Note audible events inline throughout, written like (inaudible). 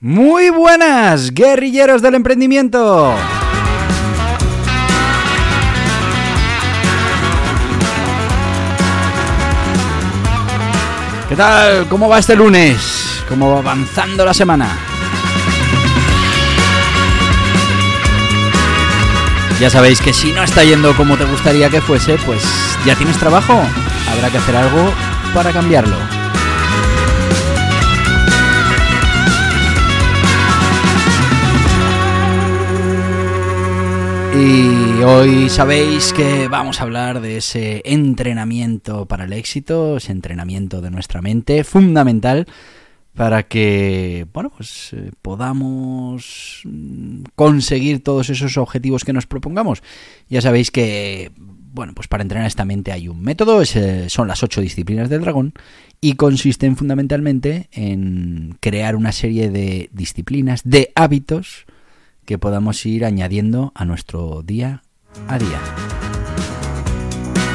Muy buenas, guerrilleros del emprendimiento. ¿Qué tal? ¿Cómo va este lunes? ¿Cómo va avanzando la semana? Ya sabéis que si no está yendo como te gustaría que fuese, pues ya tienes trabajo. Habrá que hacer algo para cambiarlo. Y hoy sabéis que vamos a hablar de ese entrenamiento para el éxito, ese entrenamiento de nuestra mente, fundamental para que bueno pues eh, podamos mm, conseguir todos esos objetivos que nos propongamos. Ya sabéis que bueno, pues para entrenar esta mente hay un método, son las ocho disciplinas del dragón y consisten fundamentalmente en crear una serie de disciplinas, de hábitos que podamos ir añadiendo a nuestro día a día.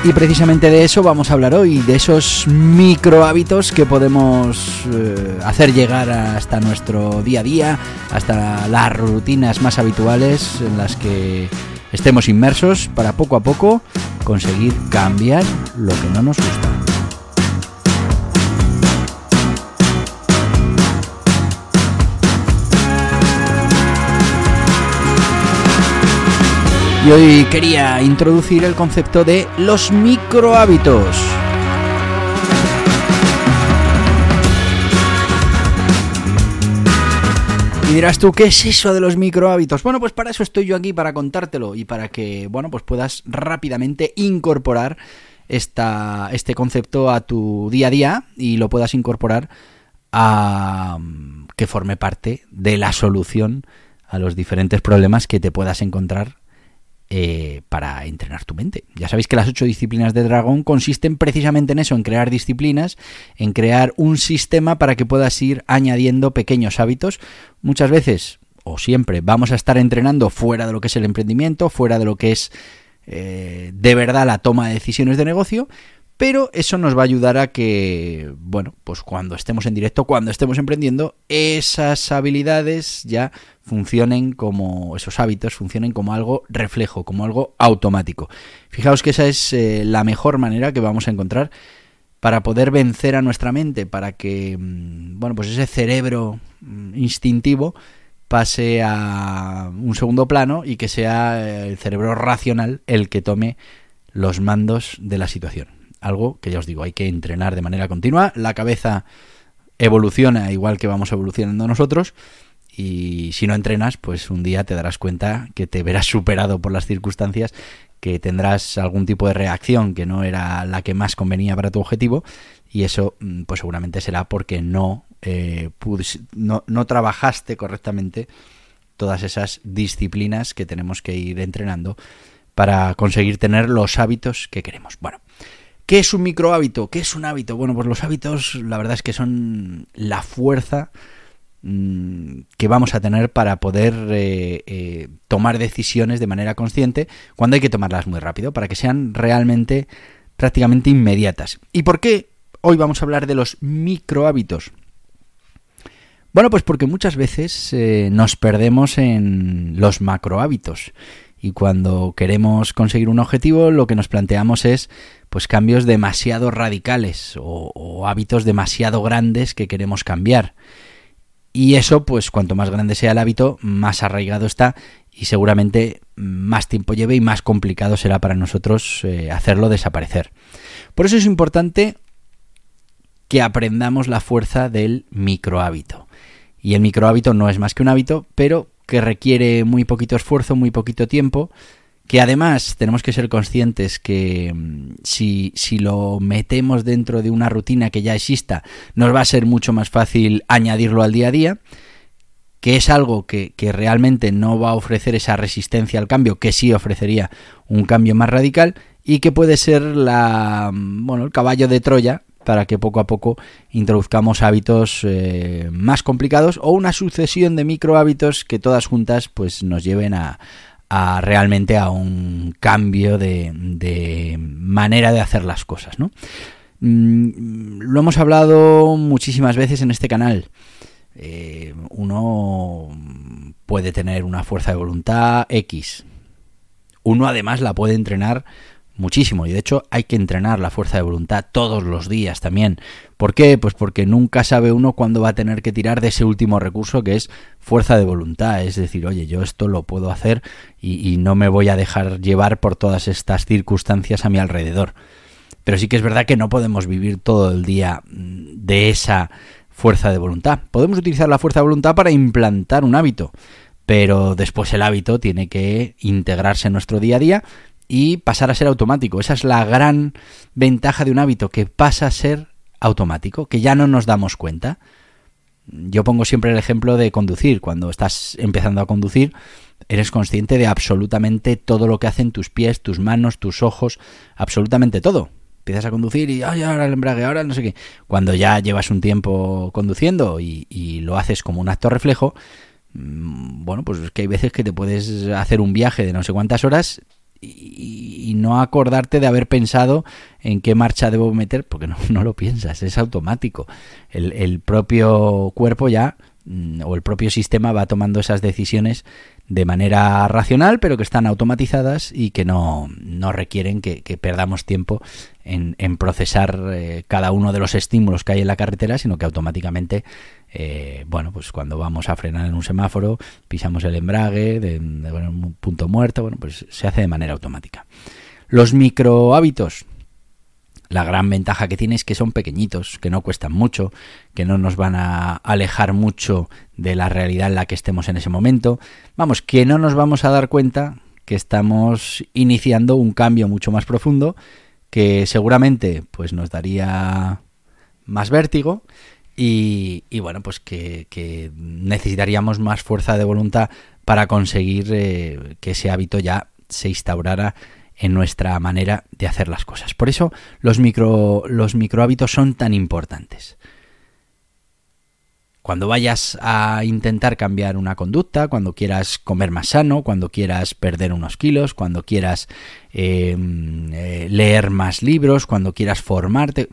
Y precisamente de eso vamos a hablar hoy, de esos micro hábitos que podemos eh, hacer llegar hasta nuestro día a día, hasta las rutinas más habituales en las que estemos inmersos para poco a poco conseguir cambiar lo que no nos gusta. Y hoy quería introducir el concepto de los micro hábitos. Y dirás tú, ¿qué es eso de los micro hábitos? Bueno, pues para eso estoy yo aquí, para contártelo y para que, bueno, pues puedas rápidamente incorporar esta, este concepto a tu día a día y lo puedas incorporar a que forme parte de la solución a los diferentes problemas que te puedas encontrar eh, para entrenar tu mente. Ya sabéis que las ocho disciplinas de dragón consisten precisamente en eso, en crear disciplinas, en crear un sistema para que puedas ir añadiendo pequeños hábitos. Muchas veces, o siempre, vamos a estar entrenando fuera de lo que es el emprendimiento, fuera de lo que es eh, de verdad la toma de decisiones de negocio, pero eso nos va a ayudar a que, bueno, pues cuando estemos en directo, cuando estemos emprendiendo, esas habilidades ya funcionen como, esos hábitos funcionen como algo reflejo, como algo automático. Fijaos que esa es eh, la mejor manera que vamos a encontrar para poder vencer a nuestra mente, para que, mm, bueno, pues ese cerebro mm, instintivo pase a un segundo plano y que sea el cerebro racional el que tome los mandos de la situación algo que ya os digo, hay que entrenar de manera continua. La cabeza evoluciona igual que vamos evolucionando nosotros. Y si no entrenas, pues un día te darás cuenta que te verás (laughs) superado por las circunstancias, que tendrás algún tipo de reacción que no era la que más convenía para tu objetivo. Y eso, mm, pues seguramente será porque no, eh, no, no trabajaste correctamente todas esas disciplinas que tenemos que ir entrenando para conseguir tener los hábitos que queremos. Bueno, ¿Qué es un micro hábito? ¿Qué es un hábito? Bueno, pues los hábitos la verdad es que son la fuerza mm, que vamos a tener para poder eh, eh, tomar decisiones de manera consciente cuando hay que tomarlas muy rápido, para que sean realmente prácticamente inmediatas. ¿Y por qué hoy vamos a hablar de los micro hábitos? Bueno, pues porque muchas veces eh, nos perdemos en los macro hábitos y cuando queremos conseguir un objetivo lo que nos planteamos es pues cambios demasiado radicales o, hábitos demasiado grandes que queremos cambiar. Y eso, pues cuanto más grande sea el hábito, más arraigado está y seguramente más tiempo lleve y más complicado será para nosotros eh, hacerlo desaparecer. Por eso es importante que aprendamos la fuerza del micro hábito. Y el micro hábito no es más que un hábito, pero que requiere muy poquito esfuerzo, muy poquito tiempo, que además tenemos que ser conscientes que mm, si, si, lo metemos dentro de una rutina que ya exista, nos va a ser mucho más fácil añadirlo al día a día, que es algo que, que realmente no va a ofrecer esa resistencia al cambio, que sí ofrecería un cambio más radical, y que puede ser la, mm, bueno, el caballo de Troya para que poco a poco introduzcamos hábitos eh, más complicados o una sucesión de micro hábitos que todas juntas pues nos lleven a, realmente a un cambio de, manera de hacer las cosas, ¿no? Mm, lo hemos hablado muchísimas veces en este canal. Eh, uno puede tener una fuerza de voluntad X. Uno además la puede entrenar muchísimo y de hecho hay que entrenar la fuerza de voluntad todos los días también. ¿Por qué? Pues porque nunca sabe uno cuándo va a tener que tirar de ese último recurso que es fuerza de voluntad. Es decir, oye, yo esto lo puedo hacer y, no me voy a dejar llevar por todas estas circunstancias a mi alrededor. Pero sí que es verdad que no podemos vivir todo el día mm, de esa fuerza de voluntad. Podemos utilizar la fuerza de voluntad para implantar un hábito, pero después el hábito tiene que integrarse en nuestro día a día y pasar a ser automático. Esa es la gran ventaja de un hábito, que pasa a ser automático, que ya no nos damos cuenta. Yo pongo siempre el ejemplo de conducir. Cuando estás empezando a conducir, eres consciente de absolutamente todo lo que hacen tus pies, tus manos, tus ojos, absolutamente todo. Empiezas a conducir y ay, ahora el embrague, ahora no sé qué. Cuando ya llevas un tiempo conduciendo y, y lo haces como un acto reflejo, mm, bueno, pues es que hay veces que te puedes hacer un viaje de no sé cuántas horas y, no acordarte de haber pensado en qué marcha debo meter, porque no, (laughs) no lo piensas, es automático. El, el, propio cuerpo ya, o el propio sistema va tomando esas decisiones de manera racional, pero que están automatizadas y que no, no requieren que, perdamos tiempo en, procesar eh, cada uno de los estímulos que hay en la carretera, sino que automáticamente eh, bueno, pues cuando vamos a frenar en un semáforo, pisamos el embrague de, un punto muerto, bueno, pues se hace de manera automática. Los micro hábitos, la gran ventaja que tiene es que son pequeñitos, que no cuestan mucho, que no nos van a alejar mucho de la realidad en la que estemos en ese momento. Vamos, que no nos vamos a dar cuenta que estamos iniciando un cambio mucho más profundo que seguramente pues nos daría más vértigo y, bueno, pues que, necesitaríamos más fuerza de voluntad para conseguir eh, que ese hábito ya se instaurara en nuestra manera de hacer las cosas. Por eso los micro, los micro hábitos son tan importantes. Cuando vayas a intentar cambiar una conducta, cuando quieras comer más sano, cuando quieras perder unos kilos, cuando quieras eh, eh, leer más libros, cuando quieras formarte,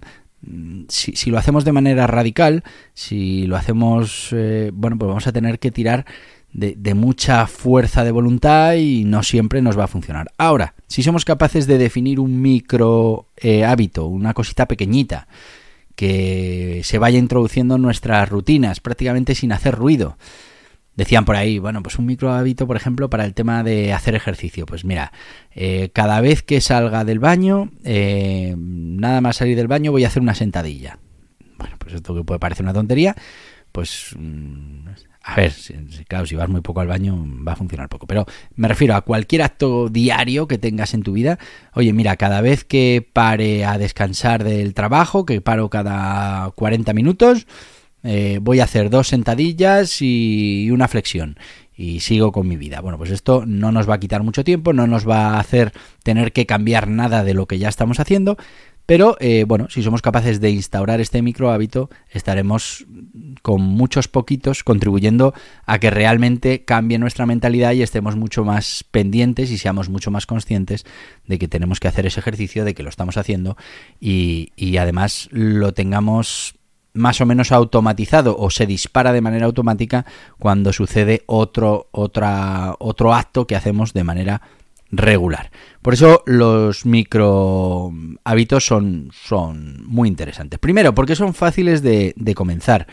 si, lo hacemos de manera radical, si lo hacemos, eh, bueno, pues vamos a tener que tirar de, mucha fuerza de voluntad y no siempre nos va a funcionar. Ahora, si somos capaces de definir un micro eh, hábito, una cosita pequeñita, que se vaya introduciendo en nuestras rutinas prácticamente sin hacer ruido, Decían por ahí, bueno, pues un micro hábito, por ejemplo, para el tema de hacer ejercicio. Pues mira, eh, cada vez que salga del baño, eh, nada más salir del baño, voy a hacer una sentadilla. Bueno, pues esto que puede parecer una tontería, pues mm, a ver, claro, si vas muy poco al baño va a funcionar poco, pero me refiero a cualquier acto diario que tengas en tu vida. Oye, mira, cada vez que pare a descansar del trabajo, que paro cada 40 minutos, eh, voy a hacer dos sentadillas y una flexión y sigo con mi vida. Bueno, pues esto no nos va a quitar mucho tiempo, no nos va a hacer tener que cambiar nada de lo que ya estamos haciendo, pero eh, bueno, si somos capaces de instaurar este micro hábito, estaremos con muchos poquitos contribuyendo a que realmente cambie nuestra mentalidad y estemos mucho más pendientes y seamos mucho más conscientes de que tenemos que hacer ese ejercicio, de que lo estamos haciendo y, y además lo tengamos más o menos automatizado o se dispara de manera automática cuando sucede otro, otro acto que hacemos de manera regular. Por eso los micro hábitos son, son muy interesantes. Primero, porque son fáciles de, comenzar.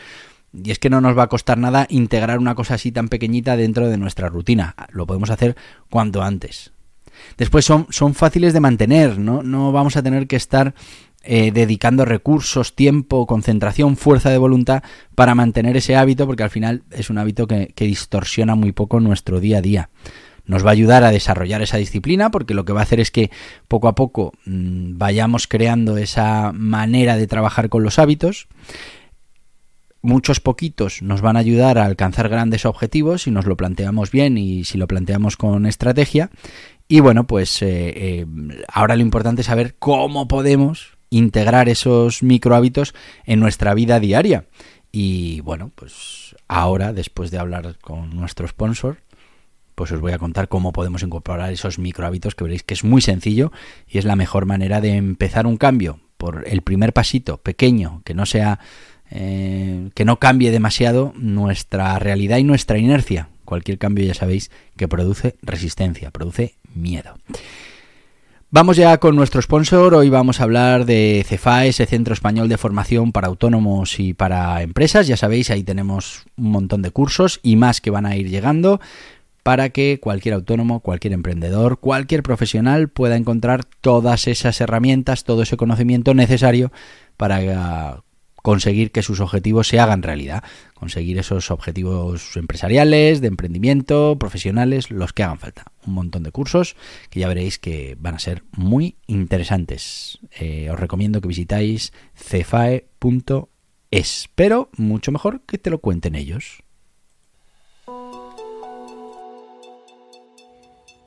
Y es que no nos va a costar nada integrar una cosa así tan pequeñita dentro de nuestra rutina. Lo podemos hacer cuanto antes. Después son, son fáciles de mantener, ¿no? no vamos a tener que estar eh, dedicando recursos, tiempo, concentración, fuerza de voluntad para mantener ese hábito, porque al final es un hábito que, distorsiona muy poco nuestro día a día. Nos va a ayudar a desarrollar esa disciplina porque lo que va a hacer es que poco a poco mm, vayamos creando esa manera de trabajar con los hábitos muchos poquitos nos van a ayudar a alcanzar grandes objetivos si nos lo planteamos bien y si lo planteamos con estrategia. Y bueno, pues eh, eh, ahora lo importante es saber cómo podemos integrar esos micro hábitos en nuestra vida diaria. Y bueno, pues ahora, después de hablar con nuestro sponsor, pues os voy a contar cómo podemos incorporar esos micro hábitos que veréis que es muy sencillo y es la mejor manera de empezar un cambio por el primer pasito pequeño, que no sea eh, que no cambie demasiado nuestra realidad y nuestra inercia. Cualquier cambio ya sabéis que produce resistencia, produce miedo. Vamos ya con nuestro sponsor. Hoy vamos a hablar de CEFAE, ese Centro Español de Formación para Autónomos y para Empresas. Ya sabéis, ahí tenemos un montón de cursos y más que van a ir llegando para que cualquier autónomo, cualquier emprendedor, cualquier profesional pueda encontrar todas esas herramientas, todo ese conocimiento necesario para conseguir que sus objetivos se hagan realidad, conseguir esos objetivos empresariales, de emprendimiento, profesionales, los que hagan falta. Un montón de cursos que ya veréis que van a ser muy interesantes. Eh, os recomiendo que visitáis cefae.es, pero mucho mejor que te lo cuenten ellos.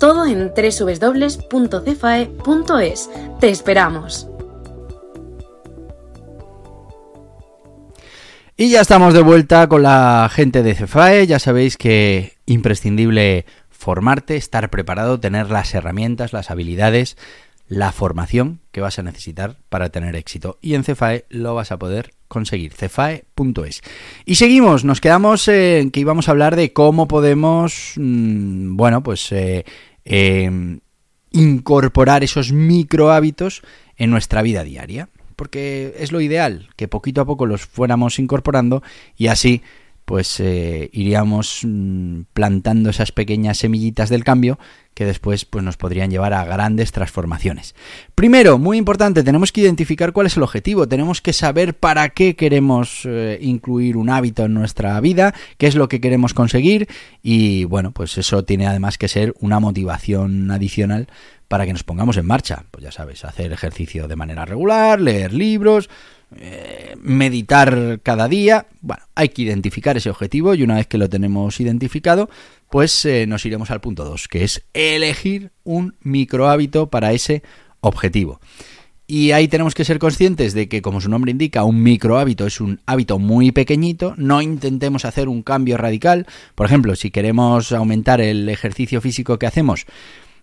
todo en www.cefae.es. ¡Te esperamos! Y ya estamos de vuelta con la gente de Cefae. Ya sabéis que imprescindible formarte, estar preparado, tener las herramientas, las habilidades, la formación que vas a necesitar para tener éxito. Y en Cefae lo vas a poder conseguir. Cefae.es. Y seguimos, nos quedamos en que íbamos a hablar de cómo podemos, mm, bueno, pues eh, em, incorporar esos micro hábitos en nuestra vida diaria. Porque es lo ideal, que poquito a poco los fuéramos incorporando y así pues eh, iríamos mm, plantando esas pequeñas semillitas del cambio que después pues, nos podrían llevar a grandes transformaciones. Primero, muy importante, tenemos que identificar cuál es el objetivo, tenemos que saber para qué queremos eh, incluir un hábito en nuestra vida, qué es lo que queremos conseguir y bueno, pues eso tiene además que ser una motivación adicional para que nos pongamos en marcha. Pues ya sabes, hacer ejercicio de manera regular, leer libros, eh, meditar cada día. Bueno, hay que identificar ese objetivo y una vez que lo tenemos identificado, pues eh, nos iremos al punto 2, que es elegir un micro hábito para ese objetivo. Y ahí tenemos que ser conscientes de que, como su nombre indica, un micro hábito es un hábito muy pequeñito. No intentemos hacer un cambio radical. Por ejemplo, si queremos aumentar el ejercicio físico que hacemos,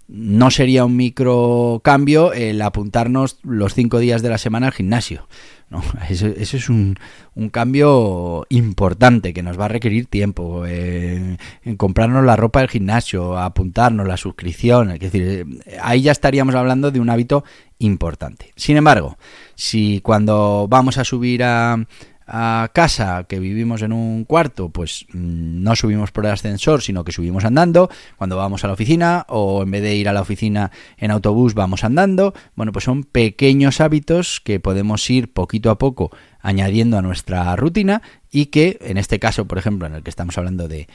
no sería un micro cambio el apuntarnos los cinco días de la semana al gimnasio. ¿no? (laughs) Eso, es un, un, cambio importante que nos va a requerir tiempo. En comprarnos la ropa del gimnasio, apuntarnos la suscripción. Es decir, ahí ya estaríamos hablando de un hábito importante. Sin embargo, si cuando vamos a subir a, a casa, que vivimos en un cuarto, pues mm, no subimos por el ascensor, sino que subimos andando. Cuando vamos a la oficina, o en vez de ir a la oficina en autobús, vamos andando. Bueno, pues son pequeños hábitos que podemos ir poquito a poco añadiendo a nuestra rutina y que, en este caso, por ejemplo, en el que estamos hablando de,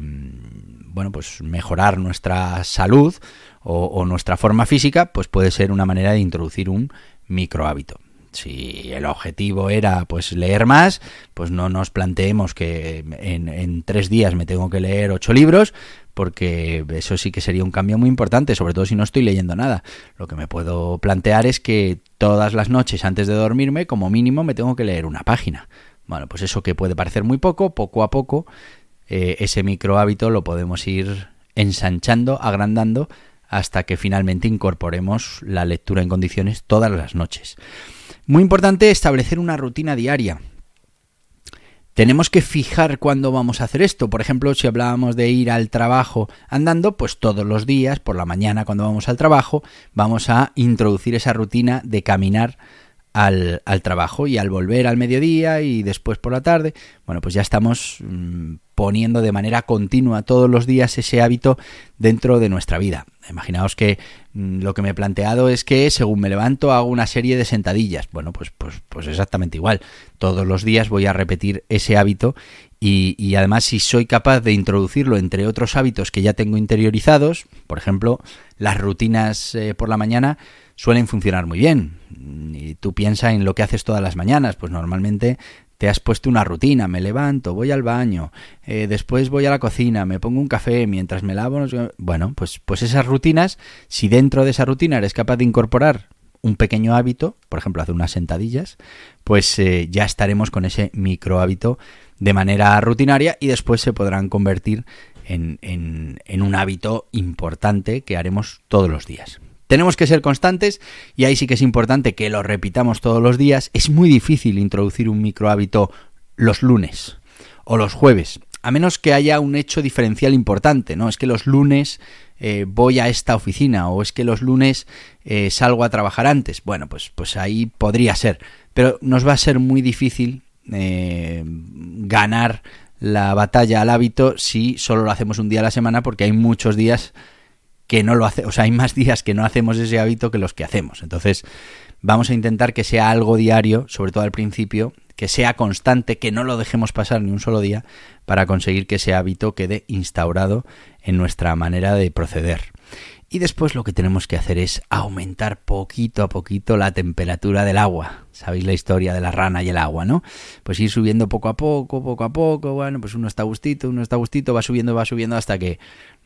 mm, bueno, pues mejorar nuestra salud o, o nuestra forma física, pues puede ser una manera de introducir un micro hábito si el objetivo era pues leer más, pues no nos planteemos que en, tres días me tengo que leer ocho libros, porque eso sí que sería un cambio muy importante, sobre todo si no estoy leyendo nada. Lo que me puedo plantear es que todas las noches antes de dormirme, como mínimo, me tengo que leer una página. Bueno, pues eso que puede parecer muy poco, poco a poco, eh, ese micro hábito lo podemos ir ensanchando, agrandando, hasta que finalmente incorporemos la lectura en condiciones todas las noches. Muy importante establecer una rutina diaria. tenemos que fijar cuándo vamos a hacer esto. Por ejemplo, si hablábamos de ir al trabajo andando, pues todos los días, por la mañana cuando vamos al trabajo, vamos a introducir esa rutina de caminar al, trabajo y al volver al mediodía y después por la tarde, bueno, pues ya estamos mm, poniendo de manera continua todos los días ese hábito dentro de nuestra vida. Imaginaos que mm, lo que me he planteado es que según me levanto hago una serie de sentadillas. Bueno, pues, pues, pues exactamente igual. Todos los días voy a repetir ese hábito y, además si soy capaz de introducirlo entre otros hábitos que ya tengo interiorizados, por ejemplo, las rutinas eh, por la mañana suelen funcionar muy bien. Y tú piensas en lo que haces todas las mañanas, pues normalmente te has puesto una rutina, me levanto, voy al baño, eh, después voy a la cocina, me pongo un café mientras me lavo. Bueno, pues, pues esas rutinas, si dentro de esa rutina eres capaz de incorporar un pequeño hábito, por ejemplo, hacer unas sentadillas, pues eh, ya estaremos con ese micro hábito de manera rutinaria y después se podrán convertir en, en un hábito importante que haremos todos los días. Tenemos que ser constantes y ahí sí que es importante que lo repitamos todos los días. Es muy difícil introducir un micro hábito los lunes o los jueves, a menos que haya un hecho diferencial importante, ¿no? Es que los lunes eh, voy a esta oficina o es que los lunes eh, salgo a trabajar antes. Bueno, pues, pues ahí podría ser, pero nos va a ser muy difícil eh, ganar la batalla al hábito si solo lo hacemos un día a la semana porque hay muchos días que no lo hace, o sea, hay más días que no hacemos ese hábito que los que hacemos. Entonces, vamos a intentar que sea algo diario, sobre todo al principio, que sea constante, que no lo dejemos pasar ni un solo día para conseguir que ese hábito quede instaurado en nuestra manera de proceder. Y después lo que tenemos que hacer es aumentar poquito a poquito la temperatura del agua. Sabéis la historia de la rana y el agua, ¿no? Pues ir subiendo poco a poco, poco a poco, bueno, pues uno está gustito, uno está gustito, va subiendo, va subiendo hasta que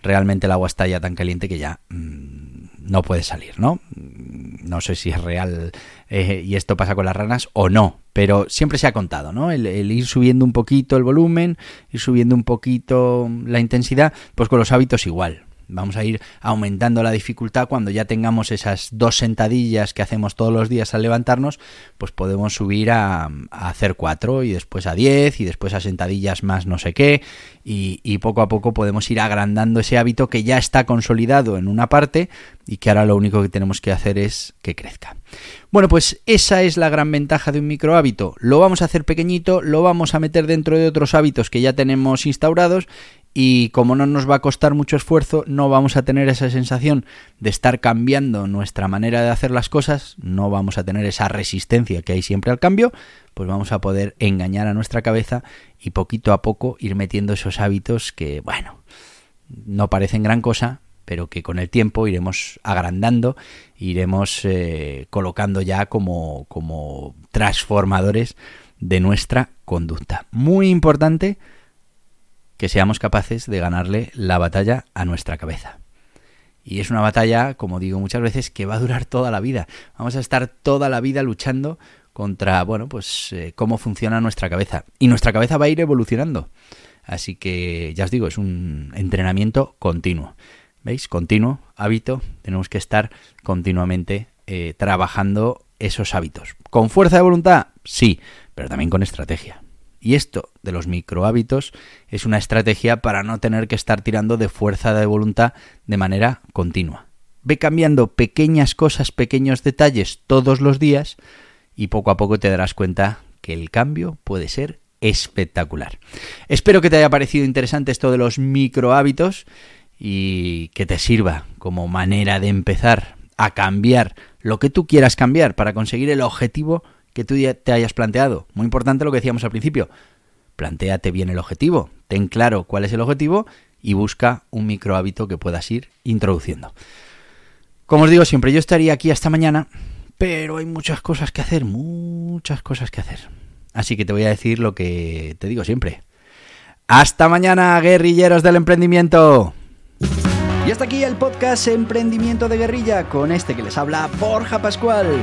realmente el agua está ya tan caliente que ya mm, no puede salir, ¿no? No sé si es real eh, y esto pasa con las ranas o no, pero siempre se ha contado, ¿no? El, el, ir subiendo un poquito el volumen, ir subiendo un poquito la intensidad, pues con los hábitos igual. Vamos a ir aumentando la dificultad cuando ya tengamos esas dos sentadillas que hacemos todos los días al levantarnos, pues podemos subir a, hacer cuatro y después a diez y después a sentadillas más no sé qué y, y, poco a poco podemos ir agrandando ese hábito que ya está consolidado en una parte y que ahora lo único que tenemos que hacer es que crezca. Bueno, pues esa es la gran ventaja de un micro hábito. Lo vamos a hacer pequeñito, lo vamos a meter dentro de otros hábitos que ya tenemos instaurados y como no nos va a costar mucho esfuerzo, no vamos a tener esa sensación de estar cambiando nuestra manera de hacer las cosas, no vamos a tener esa resistencia que hay siempre al cambio, pues vamos a poder engañar a nuestra cabeza y poquito a poco ir metiendo esos hábitos que, bueno, no parecen gran cosa, pero que con el tiempo iremos agrandando, iremos eh, colocando ya como, como transformadores de nuestra conducta. Muy importante que seamos capaces de ganarle la batalla a nuestra cabeza. Y es una batalla, como digo muchas veces, que va a durar toda la vida. Vamos a estar toda la vida luchando contra, bueno, pues eh, cómo funciona nuestra cabeza. Y nuestra cabeza va a ir evolucionando. Así que, ya os digo, es un entrenamiento continuo. ¿Veis? Continuo, hábito. Tenemos que estar continuamente eh, trabajando esos hábitos. ¿Con fuerza de voluntad? Sí, pero también con estrategia. Y esto de los micro hábitos es una estrategia para no tener que estar tirando de fuerza de voluntad de manera continua. Ve cambiando pequeñas cosas, pequeños detalles todos los días y poco a poco te darás cuenta que el cambio puede ser espectacular. Espero que te haya parecido interesante esto de los micro hábitos y que te sirva como manera de empezar a cambiar lo que tú quieras cambiar para conseguir el objetivo que tú te hayas planteado. Muy importante lo que decíamos al principio. Plantéate bien el objetivo, ten claro cuál es el objetivo y busca un micro hábito que puedas ir introduciendo. Como os digo siempre, yo estaría aquí hasta mañana, pero hay muchas cosas que hacer, muchas cosas que hacer. Así que te voy a decir lo que te digo siempre. Hasta mañana, guerrilleros del emprendimiento. Y hasta aquí el podcast Emprendimiento de Guerrilla con este que les habla Borja Pascual.